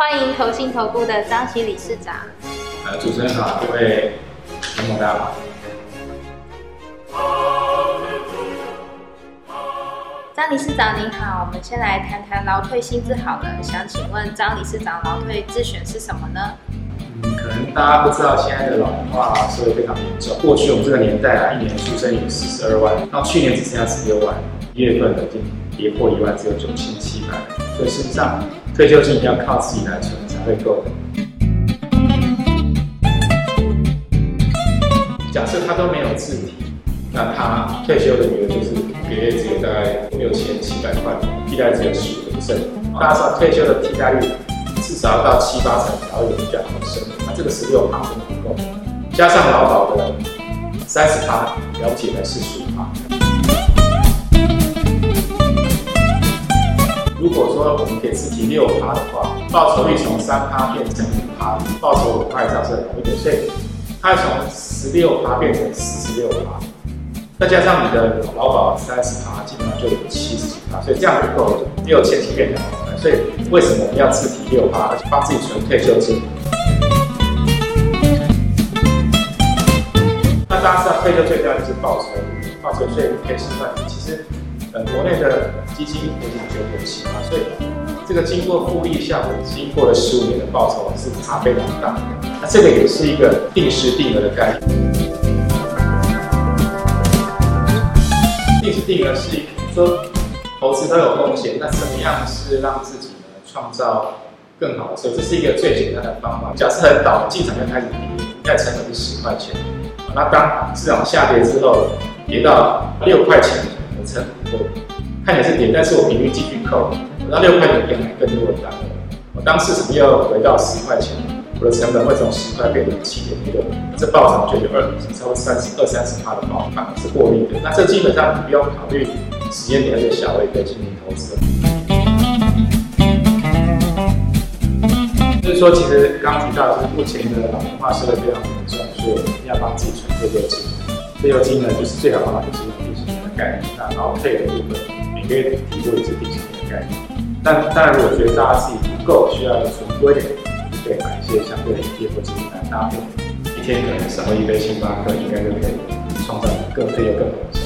欢迎投信投顾的张琪理事长。呃，主持人好，各位听众大家好。张理事长您好，我们先来谈谈劳退薪资好了。想请问张理事长，劳退自选是什么呢？嗯，可能大家不知道，现在的老龄化社会非常严重。过去我们这个年代啊，一年出生有四十二万，到去年只剩下十六万，一月份已经跌破一万，只有九千七百。所以事实上，退休金要靠自己来存才会够。假设他都没有自提，那他退休的余额就是每月只有大概六千七百块，替代只有十五个 percent。大家知道退休的替代率至少要到七八成才会有比较好的生活，那这个十六趴是不够，加上劳保的三十趴，了解的是十五趴。果说我们可以自提六趴的话，报酬率从三趴变成五趴，报酬五块上是很一点，所以它从十六趴变成四十六趴，再加上你的劳保三十趴，基本上就有七十几趴，所以这样就够了六千几变两万块。所以为什么我们要自提六趴，而且帮自己存退休金？那大家知道退休最重要就是报酬，报酬税可以计算，其实。呃，国内的基金已经九点七嘛，所以这个经过复利效果，经过了十五年的报酬是差非常大。那这个也是一个定时定额的概念。定时定额是说投资都有风险，那怎么样是让自己呢创造更好的收益？这是一个最简单的方法。假设很倒，进场就开始跌，应该成本是十块钱。那当市场下跌之后，跌到六块钱。成我看起来是跌，但是我平均继续扣，我到六块钱可以买更多的单。我当市场又回到十块钱，我的成本会从十块变成七点六，这暴涨就有二，超过三十二三十趴的报酬是获利的。那这基本上不用考虑时间点，而且小额可以进行投资。就是说，其实刚提到，就是目前的老龄化社会非常严重，所以我们要帮自己存退休金。退休金呢，就是最好方法就是用定期概念，那然后配的部分每个月提供一次定期的概念。但当然，如果觉得大家自己不够，需要存多一点，可以买一些相对的 ETF 或者来搭配，一天可能少一杯星巴克，应该就可以创造更多更好的。